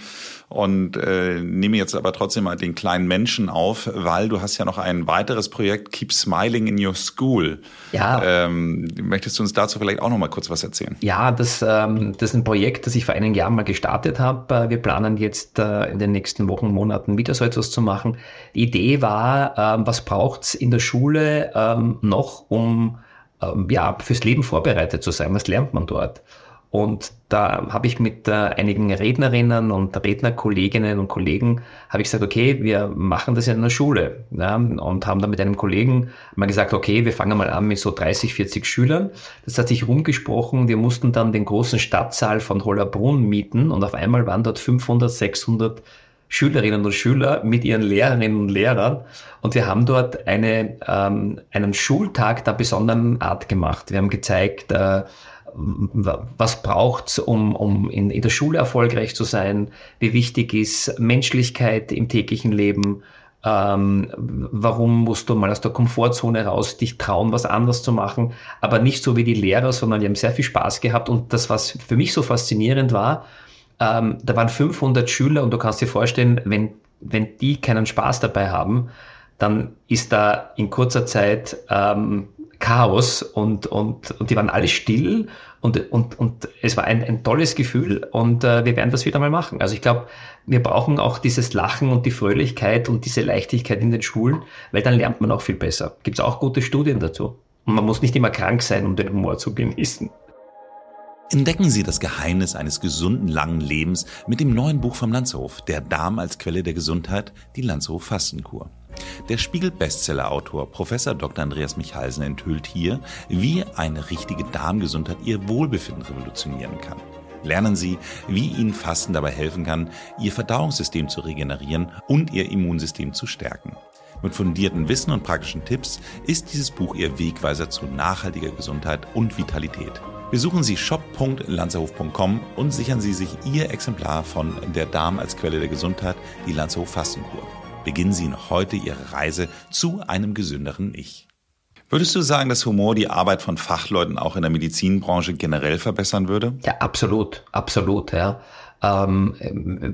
und äh, nehme jetzt aber trotzdem mal den kleinen Menschen auf, weil du hast ja noch ein weiteres Projekt, Keep Smiling in Your School. Ja. Ähm, möchtest du uns dazu vielleicht auch noch mal kurz was erzählen? Ja, das, ähm, das ist ein Projekt, das ich vor einigen Jahren mal gestartet habe. Wir planen jetzt äh, in den nächsten Wochen, Monaten wieder so etwas zu machen. Die Idee war, ähm, was braucht's in der Schule ähm, noch, um ähm, ja, fürs Leben vorbereitet zu sein? Was lernt man dort? Und da habe ich mit äh, einigen Rednerinnen und Rednerkolleginnen und Kollegen, habe ich gesagt, okay, wir machen das in einer Schule. Ja, und haben dann mit einem Kollegen mal gesagt, okay, wir fangen mal an mit so 30, 40 Schülern. Das hat sich rumgesprochen. Wir mussten dann den großen Stadtsaal von Hollerbrunn mieten und auf einmal waren dort 500, 600 Schülerinnen und Schüler mit ihren Lehrerinnen und Lehrern. Und wir haben dort eine, ähm, einen Schultag der besonderen Art gemacht. Wir haben gezeigt, äh, was braucht's, um, um in, in der Schule erfolgreich zu sein, wie wichtig ist Menschlichkeit im täglichen Leben, ähm, warum musst du mal aus der Komfortzone raus dich trauen, was anders zu machen, aber nicht so wie die Lehrer, sondern die haben sehr viel Spaß gehabt. Und das, was für mich so faszinierend war, ähm, da waren 500 Schüler und du kannst dir vorstellen, wenn, wenn die keinen Spaß dabei haben, dann ist da in kurzer Zeit ähm, Chaos und, und, und die waren alle still und, und, und es war ein, ein tolles Gefühl und äh, wir werden das wieder mal machen. Also ich glaube, wir brauchen auch dieses Lachen und die Fröhlichkeit und diese Leichtigkeit in den Schulen, weil dann lernt man auch viel besser. Gibt es auch gute Studien dazu. Und man muss nicht immer krank sein, um den Humor zu genießen. Entdecken Sie das Geheimnis eines gesunden, langen Lebens mit dem neuen Buch vom Landshof, Der Darm als Quelle der Gesundheit, die Landshof Fastenkur. Der Spiegel-Bestseller-Autor Prof. Dr. Andreas Michalsen enthüllt hier, wie eine richtige Darmgesundheit Ihr Wohlbefinden revolutionieren kann. Lernen Sie, wie Ihnen Fasten dabei helfen kann, Ihr Verdauungssystem zu regenerieren und Ihr Immunsystem zu stärken. Mit fundierten Wissen und praktischen Tipps ist dieses Buch Ihr Wegweiser zu nachhaltiger Gesundheit und Vitalität. Besuchen Sie shop.lanzerhof.com und sichern Sie sich Ihr Exemplar von Der Darm als Quelle der Gesundheit, die Lanzerhof Fastenkur. Beginnen Sie noch heute Ihre Reise zu einem gesünderen Ich. Würdest du sagen, dass Humor die Arbeit von Fachleuten auch in der Medizinbranche generell verbessern würde? Ja, absolut, absolut, ja. Ähm,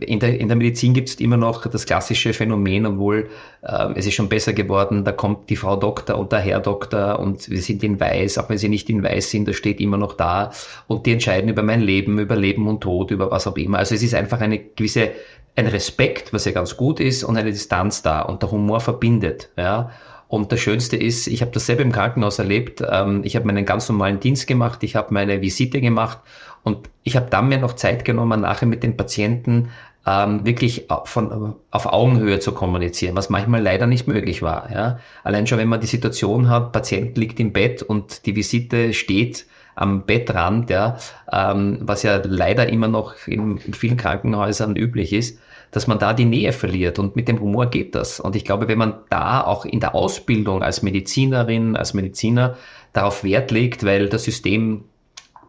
in, der, in der Medizin gibt es immer noch das klassische Phänomen, obwohl äh, es ist schon besser geworden, da kommt die Frau Doktor und der Herr Doktor und wir sind in Weiß, auch wenn sie nicht in Weiß sind, das steht immer noch da und die entscheiden über mein Leben, über Leben und Tod, über was auch immer. Also es ist einfach eine gewisse, ein Respekt, was ja ganz gut ist und eine Distanz da und der Humor verbindet, ja. Und das Schönste ist, ich habe das selber im Krankenhaus erlebt. Ähm, ich habe meinen ganz normalen Dienst gemacht, ich habe meine Visite gemacht und ich habe dann mir noch Zeit genommen, nachher mit den Patienten ähm, wirklich von, auf Augenhöhe zu kommunizieren, was manchmal leider nicht möglich war. Ja? Allein schon, wenn man die Situation hat, Patient liegt im Bett und die Visite steht am Bettrand, ja, ähm, was ja leider immer noch in, in vielen Krankenhäusern üblich ist, dass man da die Nähe verliert und mit dem Humor geht das. Und ich glaube, wenn man da auch in der Ausbildung als Medizinerin, als Mediziner darauf Wert legt, weil das System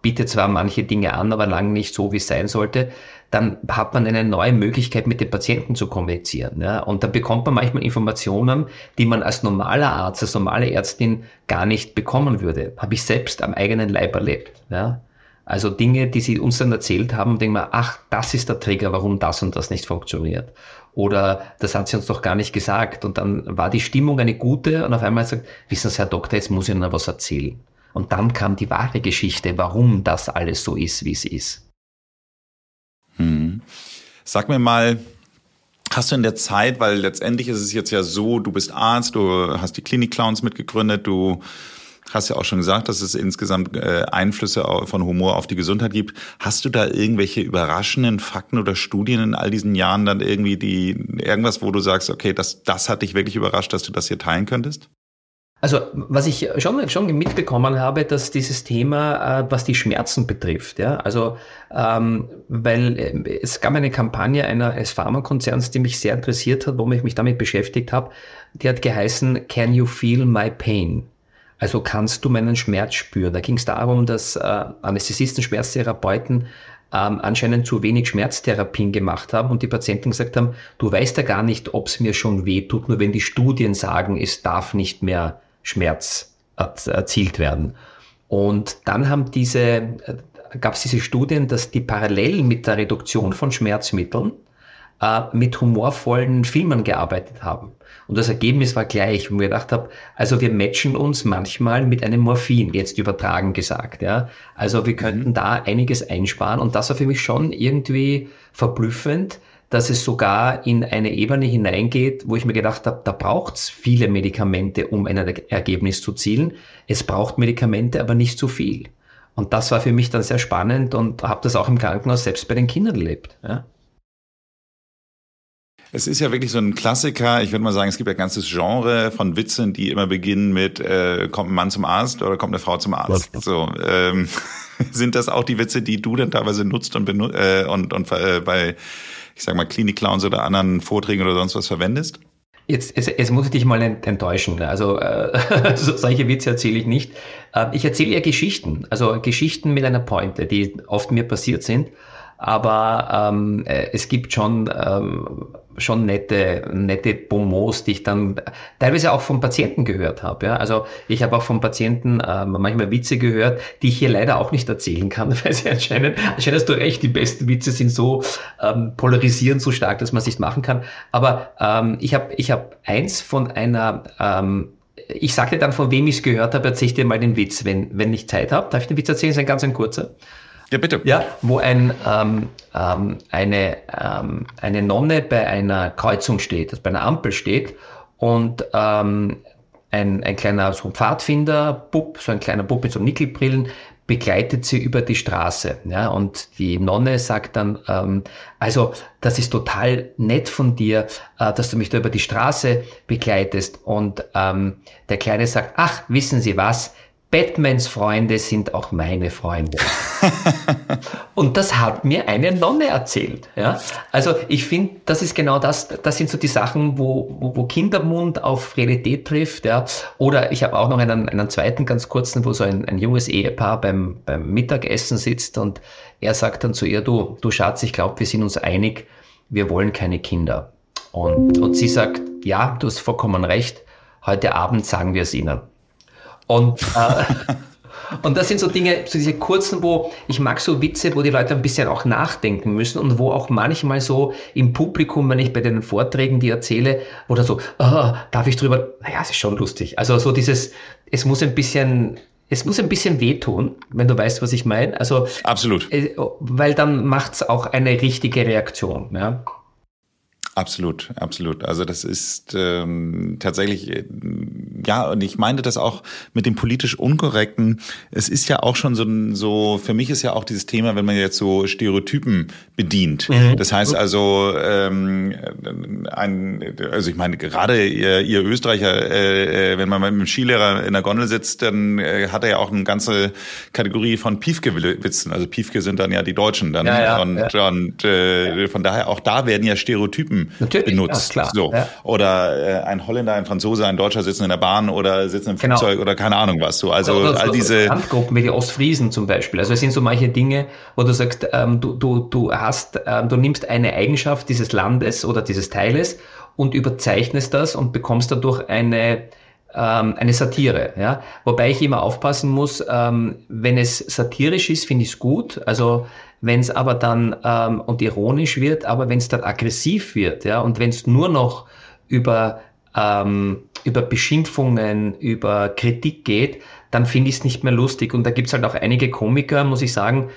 bietet zwar manche Dinge an, aber lange nicht so, wie es sein sollte, dann hat man eine neue Möglichkeit, mit den Patienten zu kommunizieren. Ja? Und dann bekommt man manchmal Informationen, die man als normaler Arzt, als normale Ärztin gar nicht bekommen würde. Habe ich selbst am eigenen Leib erlebt. Ja? Also Dinge, die sie uns dann erzählt haben, denken wir, ach, das ist der Trigger, warum das und das nicht funktioniert. Oder das hat sie uns doch gar nicht gesagt. Und dann war die Stimmung eine gute und auf einmal sagt, wissen Sie, Herr Doktor, jetzt muss ich Ihnen was erzählen. Und dann kam die wahre Geschichte, warum das alles so ist, wie es ist. Hm. Sag mir mal, hast du in der Zeit, weil letztendlich ist es jetzt ja so, du bist Arzt, du hast die Klinik Clowns mitgegründet, du hast ja auch schon gesagt, dass es insgesamt äh, Einflüsse von Humor auf die Gesundheit gibt. Hast du da irgendwelche überraschenden Fakten oder Studien in all diesen Jahren dann irgendwie die irgendwas, wo du sagst, okay, das das hat dich wirklich überrascht, dass du das hier teilen könntest? Also was ich schon, schon mitbekommen habe, dass dieses Thema, äh, was die Schmerzen betrifft, ja, also ähm, weil äh, es gab eine Kampagne einer, eines Pharmakonzerns, die mich sehr interessiert hat, wo ich mich damit beschäftigt habe, die hat geheißen Can you feel my pain? Also kannst du meinen Schmerz spüren? Da ging es darum, dass äh, Anästhesisten, Schmerztherapeuten ähm, anscheinend zu wenig Schmerztherapien gemacht haben und die Patienten gesagt haben, du weißt ja gar nicht, ob es mir schon weh tut, nur wenn die Studien sagen, es darf nicht mehr Schmerz erzielt werden. Und dann haben diese, äh, gab es diese Studien, dass die parallel mit der Reduktion von Schmerzmitteln äh, mit humorvollen Filmen gearbeitet haben. Und das Ergebnis war gleich, wo ich gedacht habe, also wir matchen uns manchmal mit einem Morphin, jetzt übertragen gesagt. Ja. Also wir könnten da einiges einsparen und das war für mich schon irgendwie verblüffend, dass es sogar in eine Ebene hineingeht, wo ich mir gedacht habe, da braucht es viele Medikamente, um ein Ergebnis zu zielen. Es braucht Medikamente, aber nicht zu viel. Und das war für mich dann sehr spannend und habe das auch im Krankenhaus selbst bei den Kindern erlebt. Ja. Es ist ja wirklich so ein Klassiker. Ich würde mal sagen, es gibt ja ein ganzes Genre von Witzen, die immer beginnen mit äh, kommt ein Mann zum Arzt oder kommt eine Frau zum Arzt. So ähm, sind das auch die Witze, die du dann teilweise nutzt und benut äh, und, und äh, bei ich sag mal, Klinik-Clowns oder anderen Vorträgen oder sonst was verwendest? Jetzt, jetzt, jetzt muss ich dich mal enttäuschen. Also äh, solche Witze erzähle ich nicht. Äh, ich erzähle ja Geschichten, also Geschichten mit einer Pointe, die oft mir passiert sind. Aber ähm, äh, es gibt schon ähm, schon nette, nette Bonmots, die ich dann teilweise auch von Patienten gehört habe. Ja? Also ich habe auch von Patienten äh, manchmal Witze gehört, die ich hier leider auch nicht erzählen kann, weil sie anscheinend, anscheinend hast du recht, die besten Witze sind so ähm, polarisieren so stark, dass man es nicht machen kann. Aber ähm, ich habe ich hab eins von einer ähm, ich sagte dann, von wem ich es gehört habe, erzähle ich dir mal den Witz, wenn, wenn ich Zeit habe. Darf ich den Witz erzählen? Das ist ein ganz ein kurzer. Ja, bitte. Ja, wo ein, ähm, ähm, eine, ähm, eine Nonne bei einer Kreuzung steht, also bei einer Ampel steht und ähm, ein, ein kleiner so Pfadfinder-Bub, so ein kleiner Bub mit so Nickelbrillen, begleitet sie über die Straße. Ja, und die Nonne sagt dann, ähm, also das ist total nett von dir, äh, dass du mich da über die Straße begleitest. Und ähm, der Kleine sagt, ach, wissen Sie was, Batmans Freunde sind auch meine Freunde. und das hat mir eine Nonne erzählt. Ja? Also ich finde, das ist genau das, das sind so die Sachen, wo, wo, wo Kindermund auf Realität trifft. Ja? Oder ich habe auch noch einen, einen zweiten ganz kurzen, wo so ein, ein junges Ehepaar beim, beim Mittagessen sitzt und er sagt dann zu ihr, du, du Schatz, ich glaube, wir sind uns einig, wir wollen keine Kinder. Und, und sie sagt, ja, du hast vollkommen recht, heute Abend sagen wir es ihnen. Und, äh, und das sind so Dinge, so diese kurzen, wo ich mag so Witze, wo die Leute ein bisschen auch nachdenken müssen und wo auch manchmal so im Publikum, wenn ich bei den Vorträgen die erzähle, oder so, oh, darf ich drüber, naja, es ist schon lustig. Also so dieses, es muss ein bisschen, es muss ein bisschen wehtun, wenn du weißt, was ich meine. Also absolut, äh, weil dann macht's auch eine richtige Reaktion. Ja. Absolut, absolut. Also das ist ähm, tatsächlich, äh, ja, und ich meinte das auch mit dem politisch Unkorrekten. Es ist ja auch schon so, so für mich ist ja auch dieses Thema, wenn man jetzt so Stereotypen bedient. Mhm. Das heißt also, ähm, ein, also ich meine, gerade ihr, ihr Österreicher, äh, äh wenn man mit einem Skilehrer in der Gondel sitzt, dann äh, hat er ja auch eine ganze Kategorie von Piefke-Witzen. Also Piefke sind dann ja die Deutschen dann. Ja, ja, und ja. und äh, von daher auch da werden ja Stereotypen Natürlich, benutzt. Ja, klar. So. Ja. Oder äh, ein Holländer, ein Franzose, ein Deutscher sitzen in der Bahn oder sitzen im genau. Flugzeug oder keine Ahnung was. So. Also oder, oder all diese Kampfgruppen wie die Ostfriesen zum Beispiel. Also es sind so manche Dinge, wo du sagst, ähm, du, du, du hast, ähm, du nimmst eine Eigenschaft dieses Landes oder dieses Teiles und überzeichnest das und bekommst dadurch eine ähm, eine Satire. Ja? Wobei ich immer aufpassen muss, ähm, wenn es satirisch ist, finde ich es gut. Also wenn es aber dann ähm, und ironisch wird, aber wenn es dann aggressiv wird, ja, und wenn es nur noch über ähm, über Beschimpfungen, über Kritik geht, dann finde ich es nicht mehr lustig. Und da gibt es halt auch einige Komiker, muss ich sagen,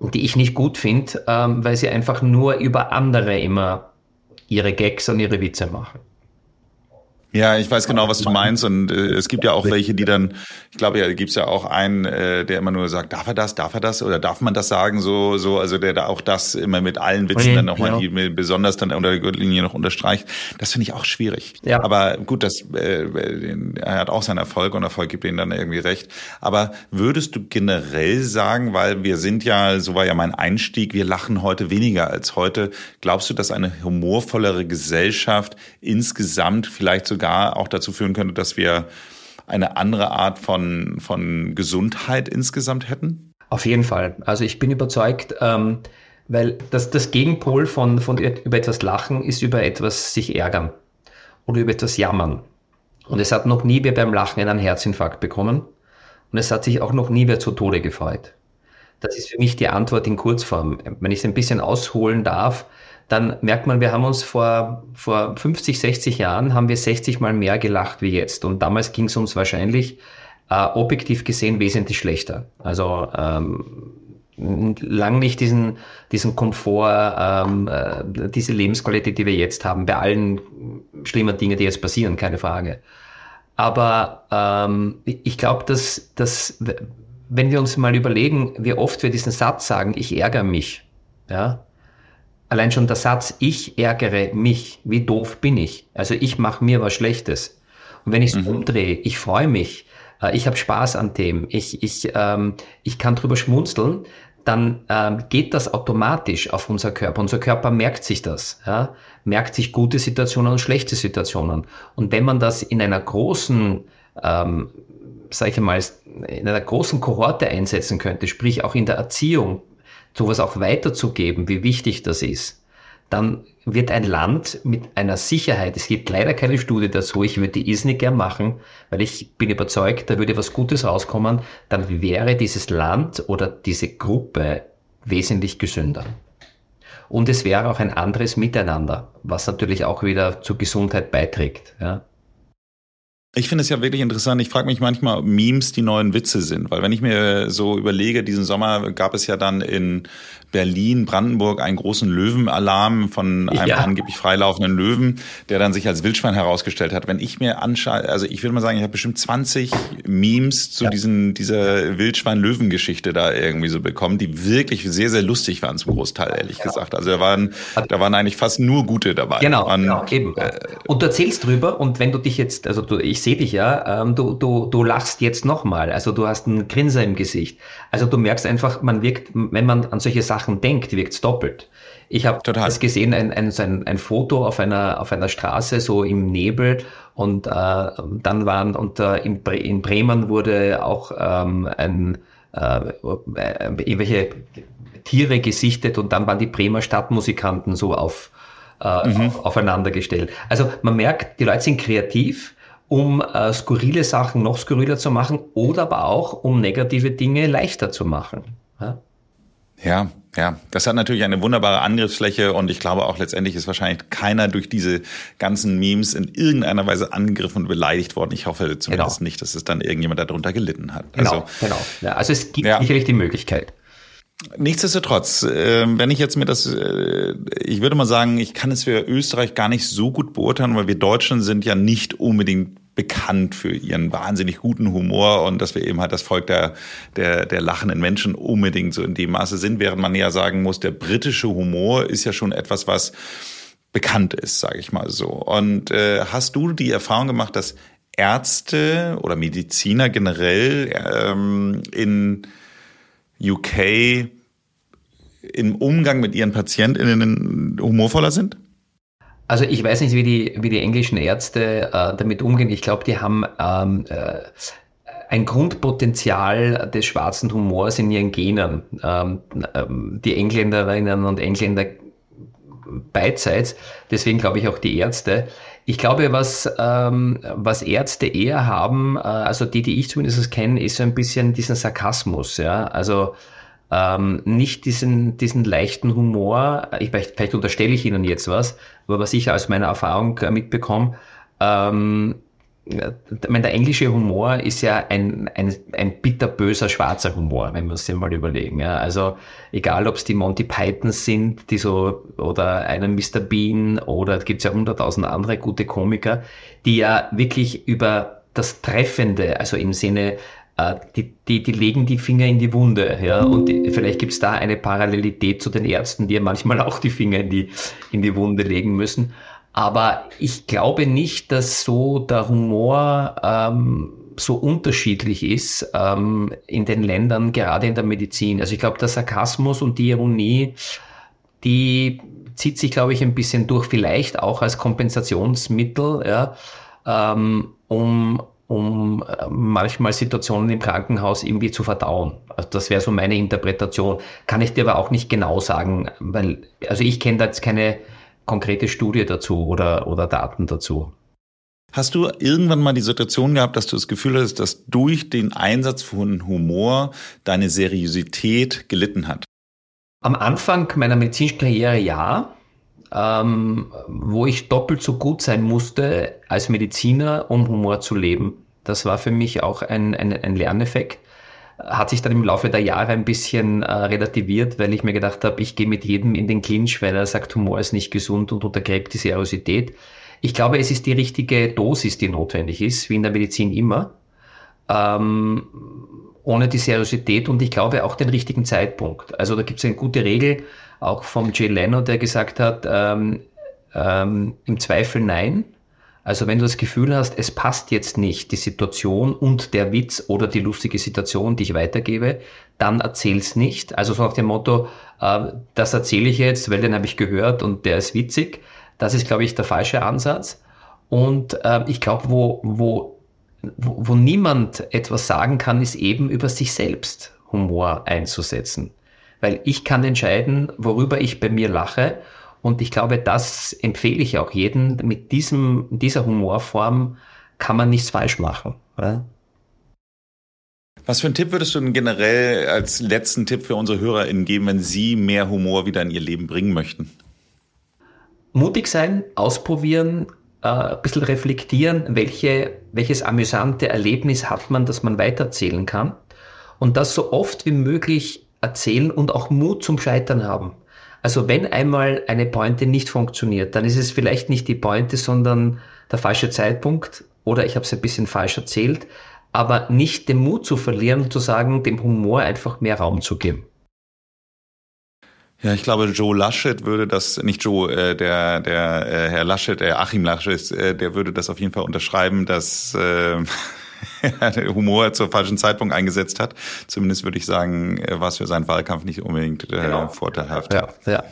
die ich nicht gut finde, ähm, weil sie einfach nur über andere immer ihre Gags und ihre Witze machen. Ja, ich weiß genau, was du meinst. Und äh, es gibt ja auch welche, die dann, ich glaube, ja, gibt es ja auch einen, äh, der immer nur sagt, darf er das, darf er das oder darf man das sagen? So, so, also der da auch das immer mit allen Witzen okay, dann nochmal genau. die besonders dann unter der Gürtellinie noch unterstreicht. Das finde ich auch schwierig. Ja. Aber gut, das, äh, er hat auch seinen Erfolg und Erfolg gibt ihm dann irgendwie recht. Aber würdest du generell sagen, weil wir sind ja, so war ja mein Einstieg, wir lachen heute weniger als heute. Glaubst du, dass eine humorvollere Gesellschaft insgesamt vielleicht sogar sogar auch dazu führen könnte, dass wir eine andere Art von, von Gesundheit insgesamt hätten? Auf jeden Fall. Also ich bin überzeugt, ähm, weil das, das Gegenpol von, von über etwas lachen ist über etwas sich ärgern oder über etwas jammern. Und es hat noch nie wer beim Lachen einen Herzinfarkt bekommen und es hat sich auch noch nie wer zu Tode gefreut. Das ist für mich die Antwort in Kurzform. Wenn ich es ein bisschen ausholen darf, dann merkt man, wir haben uns vor, vor 50, 60 Jahren haben wir 60 mal mehr gelacht wie jetzt. Und damals ging es uns wahrscheinlich äh, objektiv gesehen wesentlich schlechter. Also ähm, lang nicht diesen, diesen Komfort, ähm, äh, diese Lebensqualität, die wir jetzt haben, bei allen schlimmen Dingen, die jetzt passieren, keine Frage. Aber ähm, ich glaube, dass, dass wenn wir uns mal überlegen, wie oft wir diesen Satz sagen, ich ärgere mich, ja, Allein schon der Satz, ich ärgere mich, wie doof bin ich. Also ich mache mir was Schlechtes. Und wenn ich es mhm. umdrehe, ich freue mich, äh, ich habe Spaß an dem, ich, ich, ähm, ich kann drüber schmunzeln, dann ähm, geht das automatisch auf unser Körper. Unser Körper merkt sich das, ja? merkt sich gute Situationen und schlechte Situationen. Und wenn man das in einer großen, ähm, sag ich mal, in einer großen Kohorte einsetzen könnte, sprich auch in der Erziehung, sowas auch weiterzugeben, wie wichtig das ist, dann wird ein Land mit einer Sicherheit, es gibt leider keine Studie dazu, ich würde die ISNI gern machen, weil ich bin überzeugt, da würde was Gutes rauskommen, dann wäre dieses Land oder diese Gruppe wesentlich gesünder. Und es wäre auch ein anderes Miteinander, was natürlich auch wieder zur Gesundheit beiträgt. Ja. Ich finde es ja wirklich interessant. Ich frage mich manchmal, ob Memes die neuen Witze sind, weil wenn ich mir so überlege, diesen Sommer gab es ja dann in Berlin, Brandenburg einen großen Löwenalarm von einem ja. angeblich freilaufenden Löwen, der dann sich als Wildschwein herausgestellt hat. Wenn ich mir anschaue, also ich würde mal sagen, ich habe bestimmt 20 Memes zu ja. diesen, dieser Wildschwein-Löwen-Geschichte da irgendwie so bekommen, die wirklich sehr, sehr lustig waren zum Großteil, ehrlich genau. gesagt. Also da waren, da waren eigentlich fast nur gute dabei. Genau, waren, genau eben. Äh, und du erzählst drüber und wenn du dich jetzt, also du, ich sehe dich ja, ähm, du, du, du lachst jetzt nochmal, also du hast einen Grinser im Gesicht. Also du merkst einfach, man wirkt, wenn man an solche Sachen Sachen denkt, wirkt es doppelt. Ich habe es gesehen, ein, ein, ein, ein Foto auf einer, auf einer Straße, so im Nebel, und äh, dann waren, und äh, in, Bre in Bremen wurde auch ähm, ein, äh, irgendwelche Tiere gesichtet und dann waren die Bremer Stadtmusikanten so auf, äh, mhm. auf, aufeinander gestellt. Also man merkt, die Leute sind kreativ, um äh, skurrile Sachen noch skurriler zu machen oder aber auch, um negative Dinge leichter zu machen. Ja? Ja, ja, das hat natürlich eine wunderbare Angriffsfläche und ich glaube auch letztendlich ist wahrscheinlich keiner durch diese ganzen Memes in irgendeiner Weise angegriffen und beleidigt worden. Ich hoffe zumindest genau. nicht, dass es dann irgendjemand darunter gelitten hat. Genau, also, genau. Ja, also es gibt ja. sicherlich die Möglichkeit. Nichtsdestotrotz, äh, wenn ich jetzt mir das, äh, ich würde mal sagen, ich kann es für Österreich gar nicht so gut beurteilen, weil wir Deutschen sind ja nicht unbedingt bekannt für ihren wahnsinnig guten Humor und dass wir eben halt das Volk der, der, der lachenden Menschen unbedingt so in dem Maße sind, während man ja sagen muss, der britische Humor ist ja schon etwas, was bekannt ist, sage ich mal so. Und äh, hast du die Erfahrung gemacht, dass Ärzte oder Mediziner generell ähm, in UK im Umgang mit ihren PatientInnen humorvoller sind? Also ich weiß nicht, wie die, wie die englischen Ärzte äh, damit umgehen. Ich glaube, die haben ähm, äh, ein Grundpotenzial des schwarzen Humors in ihren Genen. Ähm, ähm, die Engländerinnen und Engländer beidseits. Deswegen glaube ich auch die Ärzte. Ich glaube, was, ähm, was Ärzte eher haben, äh, also die, die ich zumindest kenne, ist so ein bisschen diesen Sarkasmus. Ja? Also ähm, nicht diesen, diesen leichten Humor, ich, vielleicht, vielleicht unterstelle ich Ihnen jetzt was, aber was ich aus meiner Erfahrung äh, mitbekomme, ähm, ich meine, der englische Humor ist ja ein, ein, ein bitterböser schwarzer Humor, wenn wir uns den mal überlegen. Ja. Also egal, ob es die Monty Pythons sind, die so, oder einen Mr. Bean, oder gibt ja hunderttausend andere gute Komiker, die ja wirklich über das Treffende, also im Sinne die, die, die legen die Finger in die Wunde, ja, und die, vielleicht gibt's da eine Parallelität zu den Ärzten, die ja manchmal auch die Finger in die, in die Wunde legen müssen. Aber ich glaube nicht, dass so der Humor ähm, so unterschiedlich ist ähm, in den Ländern, gerade in der Medizin. Also ich glaube, der Sarkasmus und die Ironie, die zieht sich, glaube ich, ein bisschen durch, vielleicht auch als Kompensationsmittel, ja, ähm, um um äh, manchmal Situationen im Krankenhaus irgendwie zu verdauen. Also das wäre so meine Interpretation. Kann ich dir aber auch nicht genau sagen, weil, also ich kenne da jetzt keine konkrete Studie dazu oder, oder Daten dazu. Hast du irgendwann mal die Situation gehabt, dass du das Gefühl hast, dass durch den Einsatz von Humor deine Seriosität gelitten hat? Am Anfang meiner medizinischen Karriere ja, ähm, wo ich doppelt so gut sein musste als Mediziner, um Humor zu leben. Das war für mich auch ein, ein, ein Lerneffekt. Hat sich dann im Laufe der Jahre ein bisschen äh, relativiert, weil ich mir gedacht habe, ich gehe mit jedem in den Clinch, weil er sagt, Humor ist nicht gesund und untergräbt die Seriosität. Ich glaube, es ist die richtige Dosis, die notwendig ist, wie in der Medizin immer. Ähm, ohne die Seriosität und ich glaube auch den richtigen Zeitpunkt. Also da gibt es eine gute Regel, auch vom Jay Leno, der gesagt hat, ähm, ähm, im Zweifel nein. Also wenn du das Gefühl hast, es passt jetzt nicht die Situation und der Witz oder die lustige Situation, die ich weitergebe, dann erzähl's nicht. Also so nach dem Motto, äh, das erzähle ich jetzt, weil den habe ich gehört und der ist witzig. Das ist, glaube ich, der falsche Ansatz. Und äh, ich glaube, wo, wo, wo, wo niemand etwas sagen kann, ist eben über sich selbst Humor einzusetzen weil ich kann entscheiden, worüber ich bei mir lache. Und ich glaube, das empfehle ich auch jedem. Mit diesem, dieser Humorform kann man nichts falsch machen. Oder? Was für einen Tipp würdest du denn generell als letzten Tipp für unsere HörerInnen geben, wenn sie mehr Humor wieder in ihr Leben bringen möchten? Mutig sein, ausprobieren, äh, ein bisschen reflektieren, welche, welches amüsante Erlebnis hat man, das man weiterzählen kann. Und das so oft wie möglich erzählen und auch Mut zum Scheitern haben. Also wenn einmal eine Pointe nicht funktioniert, dann ist es vielleicht nicht die Pointe, sondern der falsche Zeitpunkt oder ich habe es ein bisschen falsch erzählt, aber nicht den Mut zu verlieren und zu sagen, dem Humor einfach mehr Raum zu geben. Ja, ich glaube, Joe Laschet würde das, nicht Joe, äh, der, der äh, Herr Laschet, äh, Achim Laschet, äh, der würde das auf jeden Fall unterschreiben, dass äh, Humor zur falschen Zeitpunkt eingesetzt hat. Zumindest würde ich sagen, war es für seinen Wahlkampf nicht unbedingt äh, genau. vorteilhaft. Ja, ja.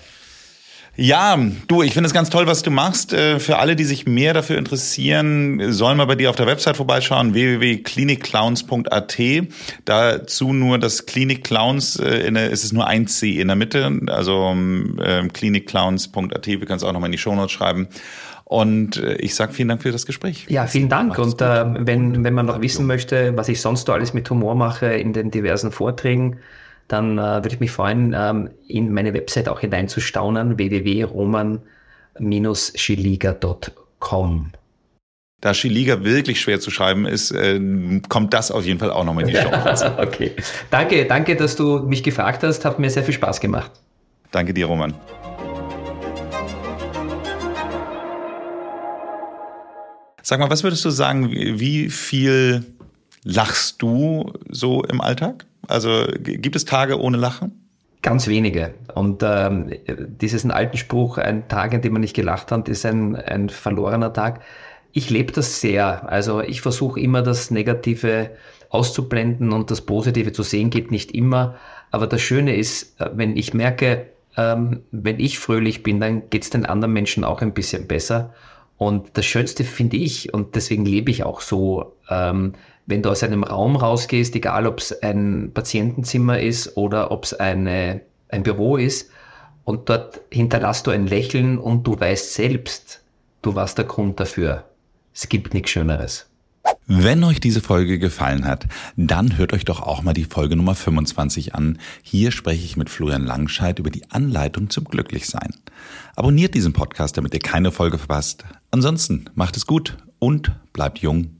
Ja, du, ich finde es ganz toll, was du machst. Äh, für alle, die sich mehr dafür interessieren, sollen wir bei dir auf der Website vorbeischauen, www.klinikclowns.at. Dazu nur das Klinikclowns, äh, in der, es ist nur ein C in der Mitte, also ähm, klinikclowns.at, wir können es auch nochmal in die Shownotes schreiben. Und äh, ich sage vielen Dank für das Gespräch. Ja, vielen Dank. Und äh, wenn, wenn man noch wissen möchte, was ich sonst so alles mit Humor mache in den diversen Vorträgen, dann äh, würde ich mich freuen, ähm, in meine Website auch hineinzustaunen, www.roman-schiliga.com. da Schiliga wirklich schwer zu schreiben ist, äh, kommt das auf jeden Fall auch nochmal in die Show. okay. Danke, danke, dass du mich gefragt hast. Hat mir sehr viel Spaß gemacht. Danke dir, Roman. Sag mal, was würdest du sagen, wie viel lachst du so im Alltag? Also gibt es Tage ohne Lachen? Ganz wenige. Und ähm, dieses alten Spruch, ein Tag, an dem man nicht gelacht hat, ist ein, ein verlorener Tag. Ich lebe das sehr. Also ich versuche immer das Negative auszublenden und das Positive zu sehen, geht nicht immer. Aber das Schöne ist, äh, wenn ich merke, ähm, wenn ich fröhlich bin, dann geht es den anderen Menschen auch ein bisschen besser. Und das Schönste finde ich, und deswegen lebe ich auch so, ähm, wenn du aus einem Raum rausgehst, egal ob es ein Patientenzimmer ist oder ob es ein Büro ist, und dort hinterlässt du ein Lächeln und du weißt selbst, du warst der Grund dafür. Es gibt nichts Schöneres. Wenn euch diese Folge gefallen hat, dann hört euch doch auch mal die Folge Nummer 25 an. Hier spreche ich mit Florian Langscheid über die Anleitung zum Glücklichsein. Abonniert diesen Podcast, damit ihr keine Folge verpasst. Ansonsten macht es gut und bleibt jung